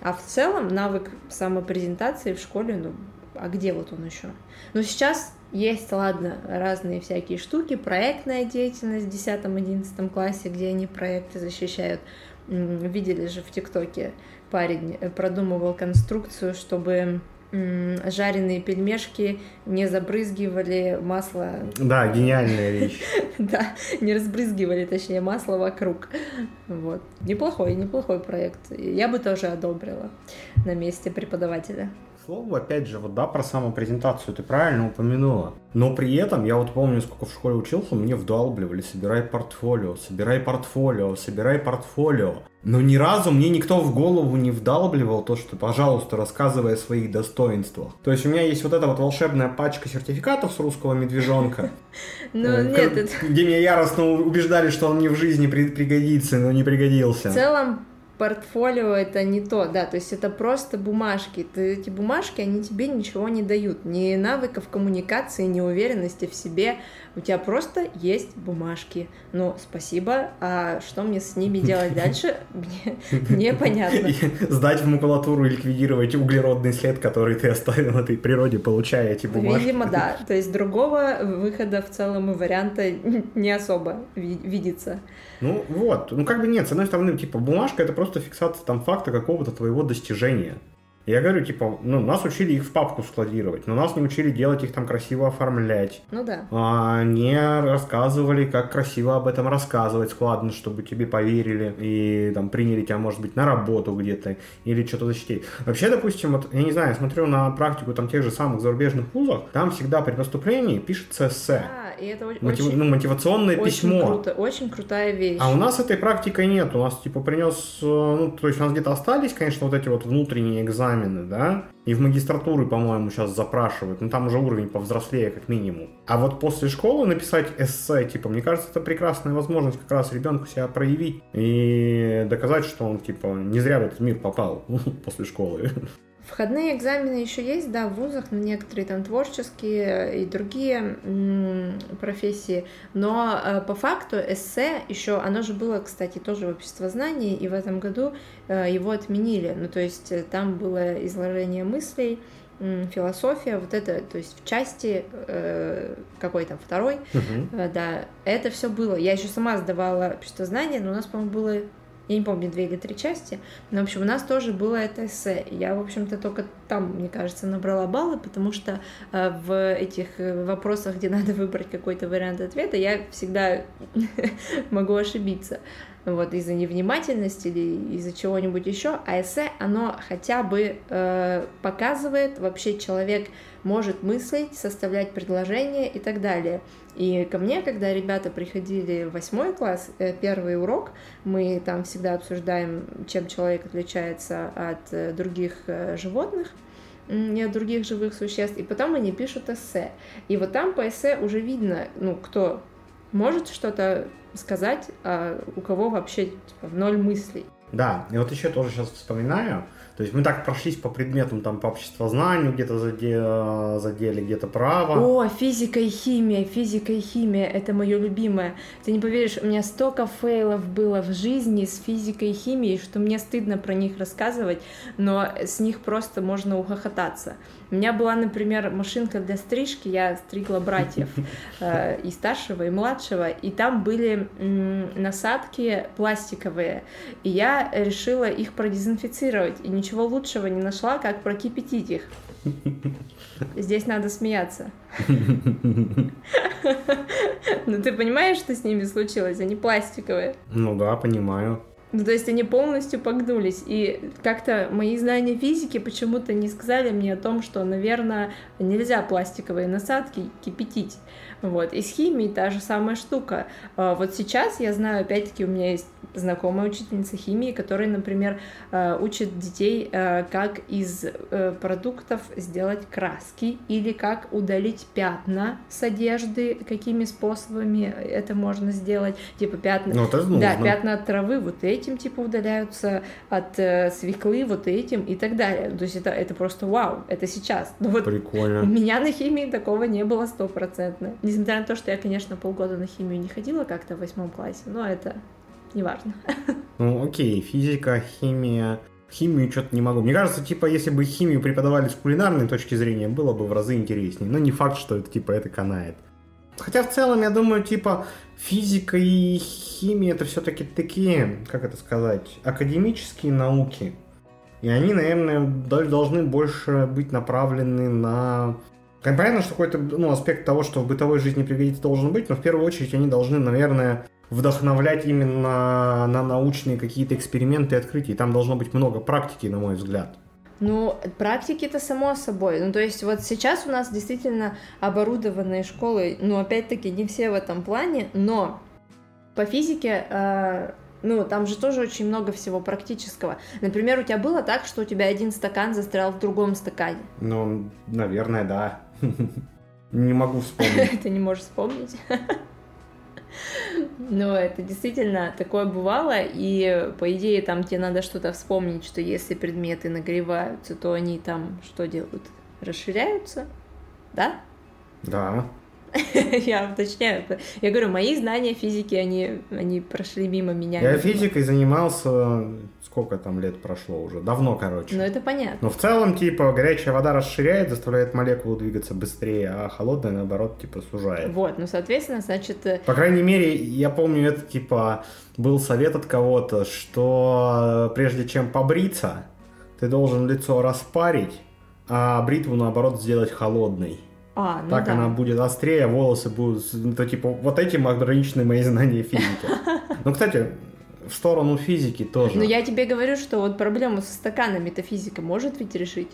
А в целом навык самопрезентации в школе, ну, а где вот он еще? Ну, сейчас есть, ладно, разные всякие штуки, проектная деятельность в 10-11 классе, где они проекты защищают. Видели же в ТикТоке парень э, продумывал конструкцию, чтобы жареные пельмешки не забрызгивали масло. Да, гениальная вещь. Да, не разбрызгивали, точнее, масло вокруг. Вот. Неплохой, неплохой проект. Я бы тоже одобрила на месте преподавателя слову, опять же, вот да, про самопрезентацию ты правильно упомянула. Но при этом, я вот помню, сколько в школе учился, мне вдалбливали, собирай портфолио, собирай портфолио, собирай портфолио. Но ни разу мне никто в голову не вдалбливал то, что, пожалуйста, рассказывай о своих достоинствах. То есть у меня есть вот эта вот волшебная пачка сертификатов с русского медвежонка. Ну, э, нет, Где меня яростно убеждали, что он мне в жизни пригодится, но не пригодился. В целом, портфолио это не то, да, то есть это просто бумажки. Ты, эти бумажки, они тебе ничего не дают, ни навыков коммуникации, ни уверенности в себе. У тебя просто есть бумажки. Ну, спасибо, а что мне с ними делать дальше, мне непонятно. Сдать в макулатуру и ликвидировать углеродный след, который ты оставил на этой природе, получая эти бумажки. Видимо, да. То есть другого выхода в целом и варианта не особо видится. Ну вот, ну как бы нет, с одной стороны, типа бумажка это просто фиксация там факта какого-то твоего достижения. Я говорю, типа, ну, нас учили их в папку складировать, но нас не учили делать их там красиво оформлять. Ну да. А, не рассказывали, как красиво об этом рассказывать складно, чтобы тебе поверили и там приняли тебя, может быть, на работу где-то или что-то защитить. Вообще, допустим, вот, я не знаю, я смотрю на практику там тех же самых зарубежных вузов, там всегда при поступлении пишется эссе. Да, и это очень, Мотив- ну, мотивационное очень письмо. круто, очень крутая вещь. А у нас этой практикой нет. У нас, типа, принес... э, Ну, то есть у нас где-то остались, конечно, вот эти вот внутренние экзамены, да? И в магистратуры, по-моему, сейчас запрашивают. Ну, там уже уровень повзрослее, как минимум. А вот после школы написать эссе, типа, мне кажется, это прекрасная возможность как раз ребенку себя проявить и доказать, что он, типа, не зря в этот мир попал после школы. Входные экзамены еще есть, да, в вузах, но некоторые там творческие и другие профессии, но э, по факту эссе еще, оно же было, кстати, тоже в обществознании, и в этом году э, его отменили, ну то есть э, там было изложение мыслей, философия, вот это, то есть в части э, какой там второй. Э, Да, это все было. Я еще сама сдавала обществознание, но у нас, по-моему, было, я не помню, две или три части. Но, в общем, у нас тоже было это эссе. Я, в общем-то, только там, мне кажется, набрала баллы, потому что э, в этих э, вопросах, где надо выбрать какой-то вариант ответа, я всегда могу ошибиться. Вот, из-за невнимательности или из-за чего-нибудь еще. А эссе, оно хотя бы э, показывает, вообще человек может мыслить, составлять предложения и так далее. И ко мне, когда ребята приходили в восьмой класс, э, первый урок, мы там всегда обсуждаем, чем человек отличается от э, других э, животных, и от других живых существ, и потом они пишут эссе. И вот там по эссе уже видно, ну, кто может что-то сказать, а у кого вообще типа, ноль мыслей. Да, и вот еще тоже сейчас вспоминаю, то есть мы так прошлись по предметам, там, по обществознанию где-то заде- задели, где-то право. О, физика и химия, физика и химия, это мое любимое. Ты не поверишь, у меня столько фейлов было в жизни с физикой и химией, что мне стыдно про них рассказывать, но с них просто можно ухохотаться. У меня была, например, машинка для стрижки, я стригла братьев э, и старшего, и младшего, и там были насадки пластиковые, и я решила их продезинфицировать, и ничего лучшего не нашла, как прокипятить их. Здесь надо смеяться. Ну ты понимаешь, что с ними случилось? Они пластиковые. Ну да, понимаю. Ну, то есть они полностью погнулись. И как-то мои знания физики почему-то не сказали мне о том, что, наверное, нельзя пластиковые насадки кипятить. Вот. И с химией та же самая штука. А Вот сейчас я знаю, опять-таки, у меня есть знакомая учительница химии, которая, например, э, учит детей, э, как из э, продуктов сделать краски или как удалить пятна с одежды, какими способами это можно сделать. Типа пятна... Ну, это нужно. Да, пятна от травы вот этим типа удаляются, от э, свеклы вот этим и так далее. То есть это, это просто вау, это сейчас. Но вот у Прикольно. меня на химии такого не было стопроцентно. Несмотря на то, что я, конечно, полгода на химию не ходила как-то в восьмом классе, но это не важно. Ну, окей, физика, химия. Химию что-то не могу. Мне кажется, типа, если бы химию преподавали с кулинарной точки зрения, было бы в разы интереснее. Но не факт, что это, типа, это канает. Хотя в целом, я думаю, типа, физика и химия это все-таки такие, как это сказать, академические науки. И они, наверное, дол- должны больше быть направлены на... Понятно, что какой-то ну, аспект того, что в бытовой жизни пригодится, должен быть, но в первую очередь они должны, наверное, вдохновлять именно на научные какие-то эксперименты и открытия. И там должно быть много практики, на мой взгляд. Ну, практики это само собой. Ну, то есть вот сейчас у нас действительно оборудованные школы, ну, опять-таки, не все в этом плане, но по физике, э, ну, там же тоже очень много всего практического. Например, у тебя было так, что у тебя один стакан застрял в другом стакане. Ну, наверное, да. Не могу вспомнить. Ты не можешь вспомнить. Но это действительно такое бывало, и по идее там тебе надо что-то вспомнить, что если предметы нагреваются, то они там что делают? Расширяются, да? Да. Я уточняю. Я говорю, мои знания физики, они, они прошли мимо меня. Я физикой занимался, сколько там лет прошло уже, давно, короче. Ну, это понятно. Но в целом, типа, горячая вода расширяет, заставляет молекулу двигаться быстрее, а холодная, наоборот, типа, сужает. Вот, ну, соответственно, значит, э, По крайней мере, я помню, это, типа, был совет от кого-то, что э, прежде чем побриться, ты должен лицо распарить, а бритву, наоборот, сделать холодной. А, ну так да. она будет острее, волосы будут... ну, То, типа, вот этим ограничены мои знания физики. Ну, кстати, в сторону физики тоже. Но я тебе говорю, что вот проблему со стаканами физика может ведь решить.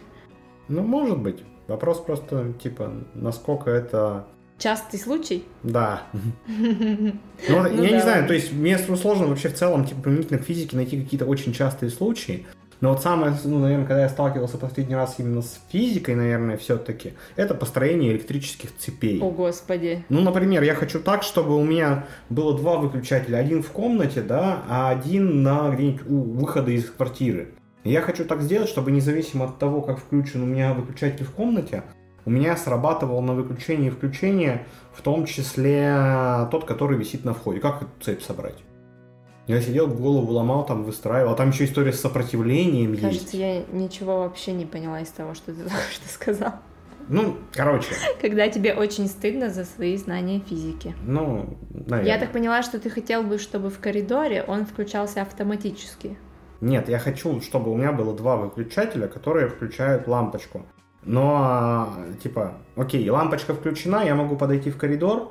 Ну, может быть. Вопрос просто, типа, насколько это... Частый случай. Да. Ну, Ну я не знаю, то есть мне сложно вообще в целом, типа, применительно к физике найти какие-то очень частые случаи. Но вот самое, ну, наверное, когда я сталкивался последний раз именно с физикой, наверное, все-таки, это построение электрических цепей. О, господи. Ну, например, я хочу так, чтобы у меня было два выключателя. Один в комнате, да, а один на где-нибудь у выхода из квартиры. Я хочу так сделать, чтобы независимо от того, как включен у меня выключатель в комнате, у меня срабатывал на выключение и включение, в том числе тот, который висит на входе. Как эту цепь собрать? Я сидел, голову ломал, там выстраивал. А там еще история с сопротивлением есть. Кажется, я ничего вообще не поняла из того, что ты только что сказал. Ну, короче, Когда тебе очень стыдно за свои знания физики. ну, наверное. Я так поняла, что ты хотел бы, чтобы в коридоре он включался автоматически. Нет, я хочу, чтобы у меня было два выключателя, которые включают лампочку. Но, а, типа, окей, лампочка включена, я могу подойти в коридор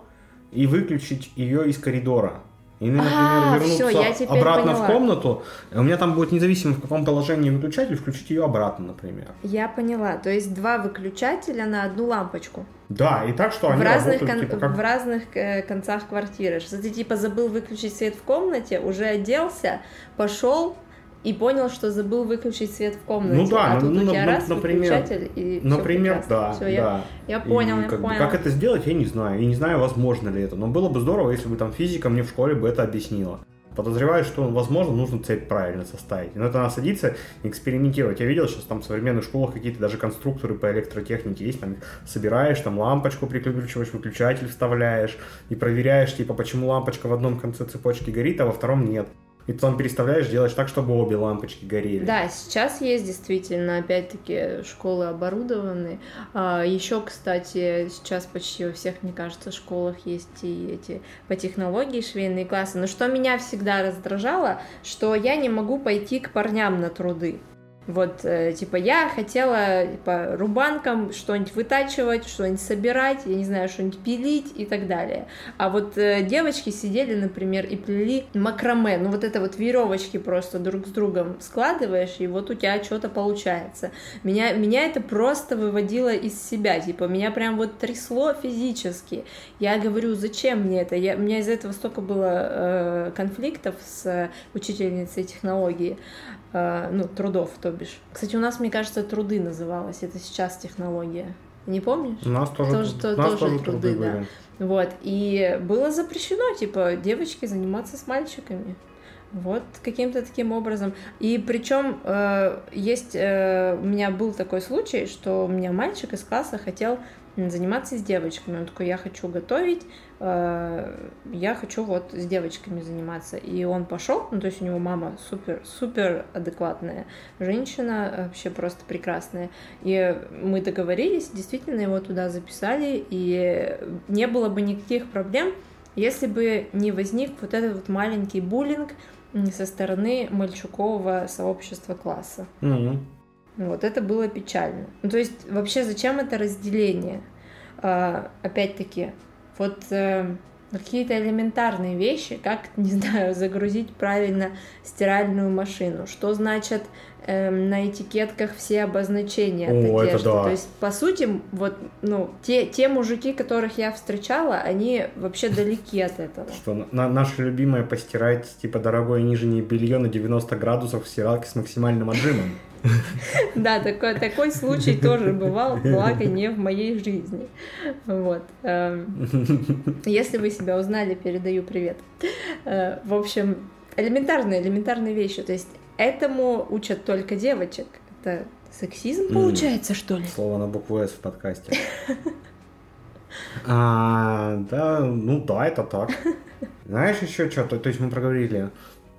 и выключить ее из коридора. И, например, А, вернуться теперь обратно поняла. в комнату. У меня там будет независимо, в каком положении выключатель, включить ее обратно, например. Я поняла. То есть два выключателя на одну лампочку. Да, и так, что в они разных, работают, кон- типа, как... в разных э, концах квартиры. Что ты типа забыл выключить свет в комнате, уже оделся, пошел и понял, что забыл выключить свет в комнате. Ну да, а ну, тут ну, у тебя ну, раз например, выключатель и Например, прекрасно. да, Всё, я, да. я понял, И я как, понял. как это сделать, я не знаю. И не знаю, возможно ли это. Но было бы здорово, если бы там физика мне в школе бы это объяснила. Подозреваю, что, возможно, нужно цепь правильно составить. Но это надо садиться и экспериментировать. Я видел, сейчас там в современных школах какие-то даже конструкторы по электротехнике есть. Там собираешь, там лампочку прикручиваешь, выключатель вставляешь и проверяешь, типа, почему лампочка в одном конце цепочки горит, а во втором нет. И потом переставляешь, делаешь так, чтобы обе лампочки горели. Да, сейчас есть действительно, опять-таки, школы оборудованы. А, еще, кстати, сейчас почти во всех, мне кажется, школах есть и эти по технологии швейные классы. Но что меня всегда раздражало, что я не могу пойти к парням на труды. Вот, э, типа, я хотела по рубанкам что-нибудь вытачивать, что-нибудь собирать, я не знаю, что-нибудь пилить и так далее. А вот э, девочки сидели, например, и плели макраме. Ну, вот это вот веревочки просто друг с другом складываешь, и вот у тебя что-то получается. Меня, меня это просто выводило из себя. Типа, меня прям вот трясло физически. Я говорю, зачем мне это? Я, у меня из-за этого столько было э, конфликтов с учительницей технологии ну, трудов, то бишь. Кстати, у нас, мне кажется, труды называлось, это сейчас технология. Не помнишь? У нас тоже, Тоже- то- у нас тоже тоже труды, труды да. были. Вот, и было запрещено, типа, девочки заниматься с мальчиками. Вот каким-то таким образом. И причем э, есть, э, у меня был такой случай, что у меня мальчик из класса хотел заниматься с девочками. Он такой, я хочу готовить, э, я хочу вот с девочками заниматься. И он пошел, ну то есть у него мама супер, супер адекватная женщина, вообще просто прекрасная. И мы договорились, действительно его туда записали, и не было бы никаких проблем, если бы не возник вот этот вот маленький буллинг со стороны мальчукового сообщества класса. Мгм. Вот это было печально. Ну, то есть вообще зачем это разделение? А, опять-таки, вот э, какие-то элементарные вещи, как, не знаю, загрузить правильно стиральную машину, что значит эм, на этикетках все обозначения от О, это одежды. да. То есть, по сути, вот, ну, те, те мужики, которых я встречала, они вообще далеки от этого. Что на, наше любимое постирать, типа, дорогое нижнее белье на 90 градусов в стиралке с максимальным отжимом. Да, такой, такой случай тоже бывал, благо не в моей жизни. Вот. эм, Если вы себя узнали, передаю привет. Э, В общем, элементарные, элементарные вещи. То есть этому учат только девочек. Это сексизм получается, что ли? Слово на букву «С» в подкасте. А, да, ну да, это так. Знаешь еще что-то? То есть мы проговорили...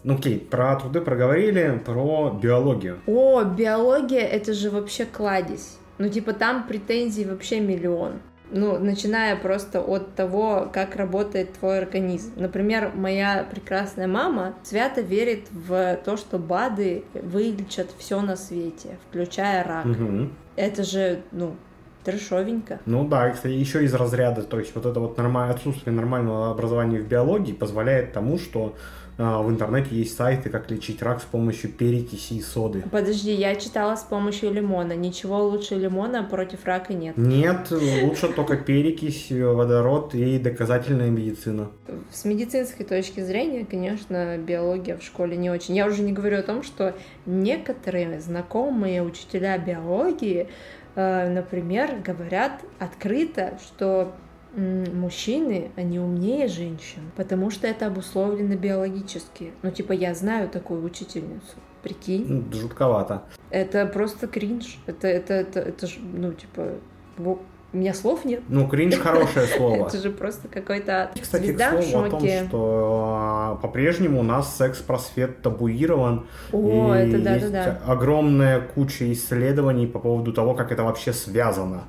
Ну окей, про труды проговорили, про биологию. О, биология это же вообще кладезь. Ну, типа, там претензий вообще миллион. Ну, начиная просто от того, как работает твой организм. Например, моя прекрасная мама свято верит в то, что БАДы вылечат все на свете, включая рак. Мгм. Это же, ну, трешовенько. Ну да, кстати, еще из разряда, то есть вот это вот норма- отсутствие нормального образования в биологии позволяет тому, что а, в интернете есть сайты, как лечить рак с помощью перекиси и соды. Подожди, я читала с помощью лимона. Ничего лучше лимона против рака нет. Нет, лучше только перекись, водород и доказательная медицина. С медицинской точки зрения, конечно, биология в школе не очень. Я уже не говорю о том, что некоторые знакомые учителя биологии, э, например, говорят открыто, что мужчины, они умнее женщин, потому что это обусловлено биологически. Ну, типа, я знаю такую учительницу. Прикинь, Ну, Жутковато. это просто кринж. Это, это, это, это ж, ну, типа, у меня слов нет. Ну, кринж хорошее слово. Это же просто какой-то ад. Кстати, к Звезда слову о том, что а, по-прежнему у нас секс-просвет табуирован. О, это да, да, да. огромная куча исследований по поводу того, как это вообще связано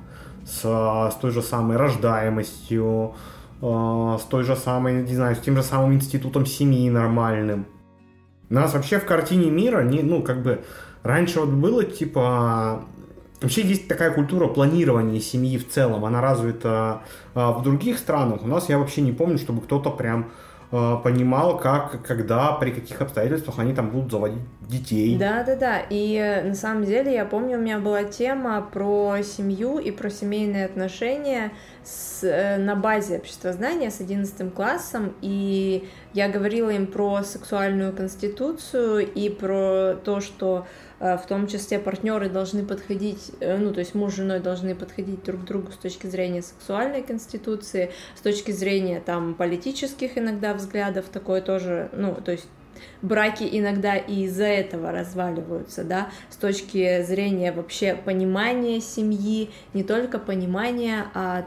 с, с той же самой рождаемостью, а, с той же самой, не знаю, с тем же самым институтом семьи нормальным. У нас вообще в картине мира, не, ну, как бы, раньше вот было, типа, Вообще есть такая культура планирования семьи в целом, она развита а, в других странах. У нас я вообще не помню, чтобы кто-то прям понимал, как, когда, при каких обстоятельствах они там будут заводить детей. Да, да, да. И э, на самом деле я помню, у меня была тема про семью и про семейные отношения с, э, на базе обществознания с 11 классом, и я говорила им про сексуальную конституцию и про то, что э, в том числе партнеры должны подходить, э, ну, то есть муж с женой должны подходить друг к другу с точки зрения сексуальной конституции, с точки зрения там политических иногда взглядов, такое тоже, ну, то есть браки иногда и из-за этого разваливаются, да, с точки зрения вообще понимания семьи, не только понимания, а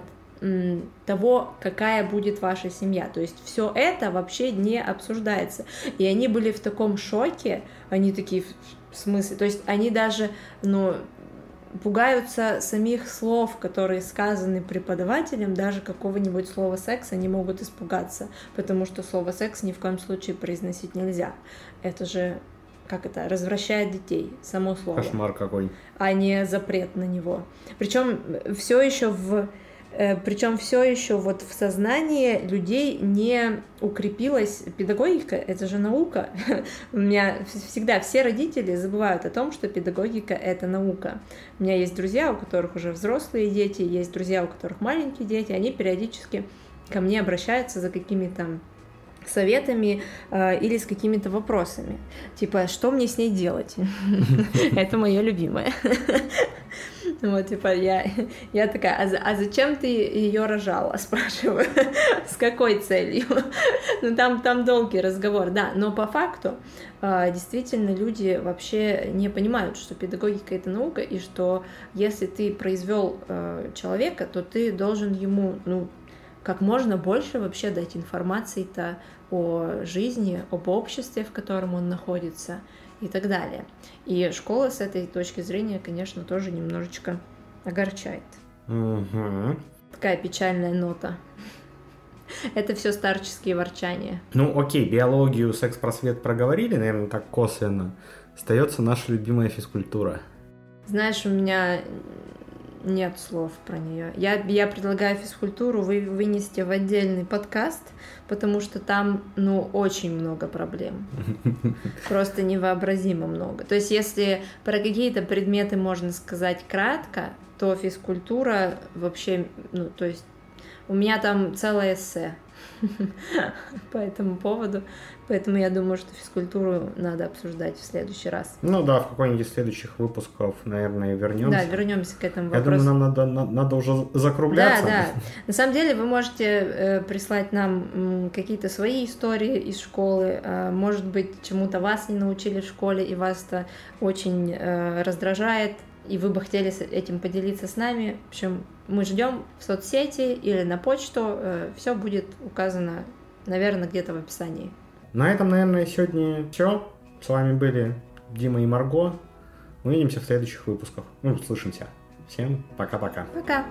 того, какая будет ваша семья. То есть все это вообще не обсуждается. И они были в таком шоке, они такие, в смысле, то есть они даже, ну, пугаются самих слов, которые сказаны преподавателем, даже какого-нибудь слова секс они могут испугаться, потому что слово секс ни в коем случае произносить нельзя. Это же как это, развращает детей, само слово, Кошмар какой. а не запрет на него. Причем все еще в причем все еще вот в сознании людей не укрепилась педагогика, это же наука. У меня всегда все родители забывают о том, что педагогика это наука. У меня есть друзья, у которых уже взрослые дети, есть друзья, у которых маленькие дети, они периодически ко мне обращаются за какими-то советами э, или с какими-то вопросами. Типа, что мне с ней делать? Это мое любимое. Вот, типа, я, я такая, а, а зачем ты ее рожала, спрашиваю, с какой целью? Ну, там, там долгий разговор, да, но по факту э, действительно люди вообще не понимают, что педагогика это наука, и что если ты произвел э, человека, то ты должен ему, ну, как можно больше вообще дать информации-то о жизни, об обществе, в котором он находится и так далее. И школа с этой точки зрения, конечно, тоже немножечко огорчает. Мгм. Такая печальная нота. Это все старческие ворчания. Ну, окей, биологию, секс-просвет проговорили, наверное, так косвенно. Остается наша любимая физкультура. Знаешь, у меня нет слов про нее. Я, я предлагаю физкультуру вы, вынести в отдельный подкаст, потому что там, ну, очень много проблем. Просто невообразимо много. То есть, если про какие-то предметы можно сказать кратко, то физкультура вообще, ну, то есть, у меня там целое эссе по этому поводу, поэтому я думаю, что физкультуру надо обсуждать в следующий раз. Ну да, в какой-нибудь из следующих выпусков, наверное, вернемся. Да, вернемся к этому Я вопросу. думаю, нам надо, на- надо уже Да, закругляться. да. На самом деле вы можете э, прислать нам какие-то свои истории из школы. Э, может быть, чему-то вас не научили в школе, и вас это очень э, раздражает, и вы бы хотели этим поделиться с нами. В общем, мы ждем в соцсети или на почту. Все будет указано, наверное, где-то в описании. На этом, наверное, сегодня все. С вами были Дима и Марго. Увидимся в следующих выпусках. Ну, услышимся. Всем пока-пока. Пока!